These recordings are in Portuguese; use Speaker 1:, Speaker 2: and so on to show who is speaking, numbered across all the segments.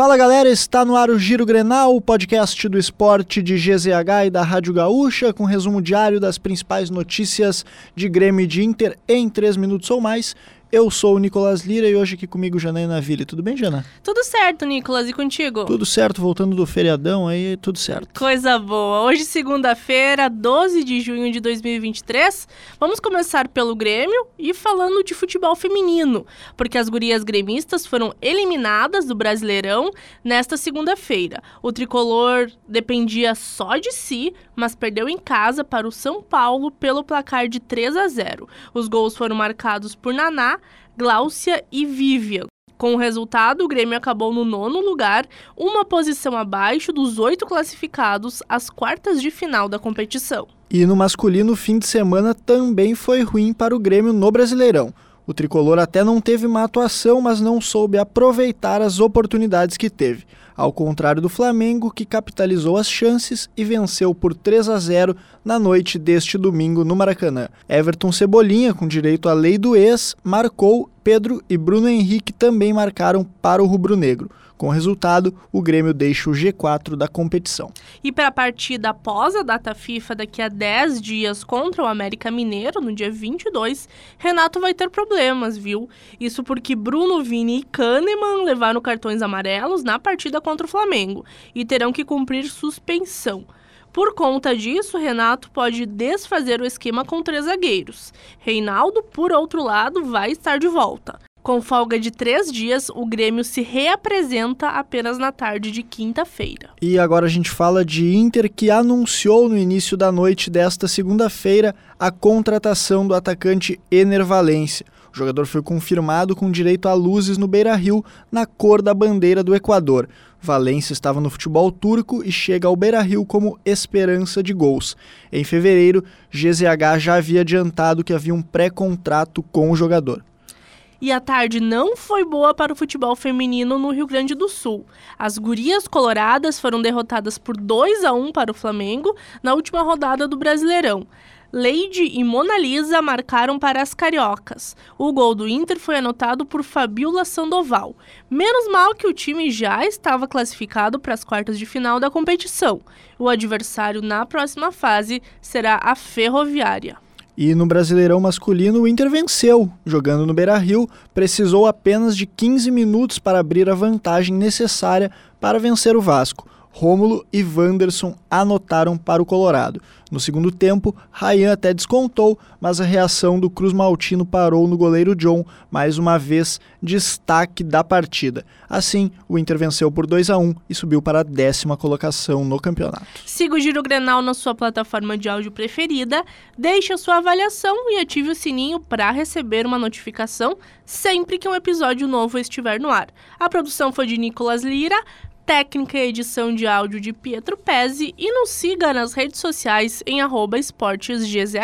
Speaker 1: Fala galera, está no ar o Giro Grenal, o podcast do esporte de GZH e da Rádio Gaúcha, com resumo diário das principais notícias de Grêmio e de Inter em 3 minutos ou mais. Eu sou o Nicolas Lira e hoje aqui comigo Janaína Ville. Tudo bem, Jana?
Speaker 2: Tudo certo, Nicolas. E contigo?
Speaker 1: Tudo certo, voltando do feriadão aí, tudo certo.
Speaker 2: Coisa boa. Hoje, segunda-feira, 12 de junho de 2023, vamos começar pelo Grêmio e falando de futebol feminino, porque as gurias gremistas foram eliminadas do Brasileirão nesta segunda-feira. O tricolor dependia só de si, mas perdeu em casa para o São Paulo pelo placar de 3 a 0. Os gols foram marcados por Naná, Gláucia e Vivian. Com o resultado, o Grêmio acabou no nono lugar, uma posição abaixo dos oito classificados às quartas de final da competição.
Speaker 1: E no masculino, o fim de semana também foi ruim para o Grêmio no Brasileirão. O tricolor até não teve uma atuação, mas não soube aproveitar as oportunidades que teve. Ao contrário do Flamengo, que capitalizou as chances e venceu por 3 a 0 na noite deste domingo no Maracanã. Everton Cebolinha, com direito à lei do ex, marcou, Pedro e Bruno Henrique também marcaram para o rubro-negro. Com o resultado, o Grêmio deixa o G4 da competição.
Speaker 2: E para a partida após a data FIFA daqui a 10 dias contra o América Mineiro, no dia 22, Renato vai ter problemas, viu? Isso porque Bruno, Vini e Kahneman levaram cartões amarelos na partida contra o Flamengo e terão que cumprir suspensão. Por conta disso, Renato pode desfazer o esquema com três zagueiros. Reinaldo, por outro lado, vai estar de volta. Com folga de três dias, o Grêmio se reapresenta apenas na tarde de quinta-feira.
Speaker 1: E agora a gente fala de Inter, que anunciou no início da noite desta segunda-feira a contratação do atacante Ener Valência. O jogador foi confirmado com direito a luzes no Beira Rio, na cor da bandeira do Equador. Valência estava no futebol turco e chega ao Beira Rio como esperança de gols. Em fevereiro, GZH já havia adiantado que havia um pré-contrato com o jogador.
Speaker 2: E a tarde não foi boa para o futebol feminino no Rio Grande do Sul. As gurias coloradas foram derrotadas por 2 a 1 para o Flamengo na última rodada do Brasileirão. Leide e Mona Lisa marcaram para as cariocas. O gol do Inter foi anotado por Fabiola Sandoval. Menos mal que o time já estava classificado para as quartas de final da competição. O adversário na próxima fase será a Ferroviária.
Speaker 1: E no Brasileirão masculino, o Inter venceu. Jogando no Beira-Rio, precisou apenas de 15 minutos para abrir a vantagem necessária para vencer o Vasco. Rômulo e Wanderson anotaram para o Colorado. No segundo tempo, Rayan até descontou, mas a reação do Cruz Maltino parou no goleiro John, mais uma vez destaque da partida. Assim, o Inter venceu por 2 a 1 e subiu para a décima colocação no campeonato.
Speaker 2: Siga o Giro Grenal na sua plataforma de áudio preferida, deixe a sua avaliação e ative o sininho para receber uma notificação sempre que um episódio novo estiver no ar. A produção foi de Nicolas Lira, técnica e edição de áudio de Pietro Pezzi e nos siga nas redes sociais em esportesgzh.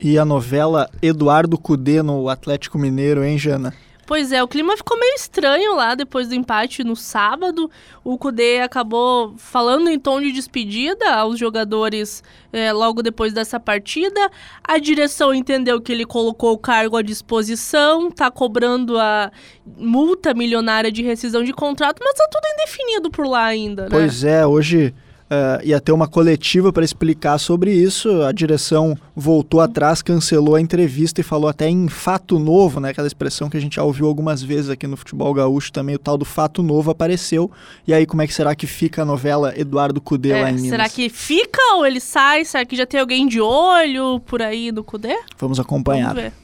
Speaker 1: E a novela Eduardo Cudê no Atlético Mineiro, hein, Jana?
Speaker 2: Pois é, o clima ficou meio estranho lá depois do empate no sábado. O Cudê acabou falando em tom de despedida aos jogadores é, logo depois dessa partida. A direção entendeu que ele colocou o cargo à disposição, tá cobrando a multa milionária de rescisão de contrato, mas tá tudo indefinido por lá ainda, né?
Speaker 1: Pois é, hoje Uh, ia ter uma coletiva para explicar sobre isso. A direção voltou atrás, cancelou a entrevista e falou até em fato novo, né? Aquela expressão que a gente já ouviu algumas vezes aqui no futebol gaúcho também, o tal do fato novo apareceu. E aí, como é que será que fica a novela Eduardo Cudê é, lá em Minas?
Speaker 2: Será que fica ou ele sai? Será que já tem alguém de olho por aí no Cudê?
Speaker 1: Vamos acompanhar.
Speaker 2: Vamos ver.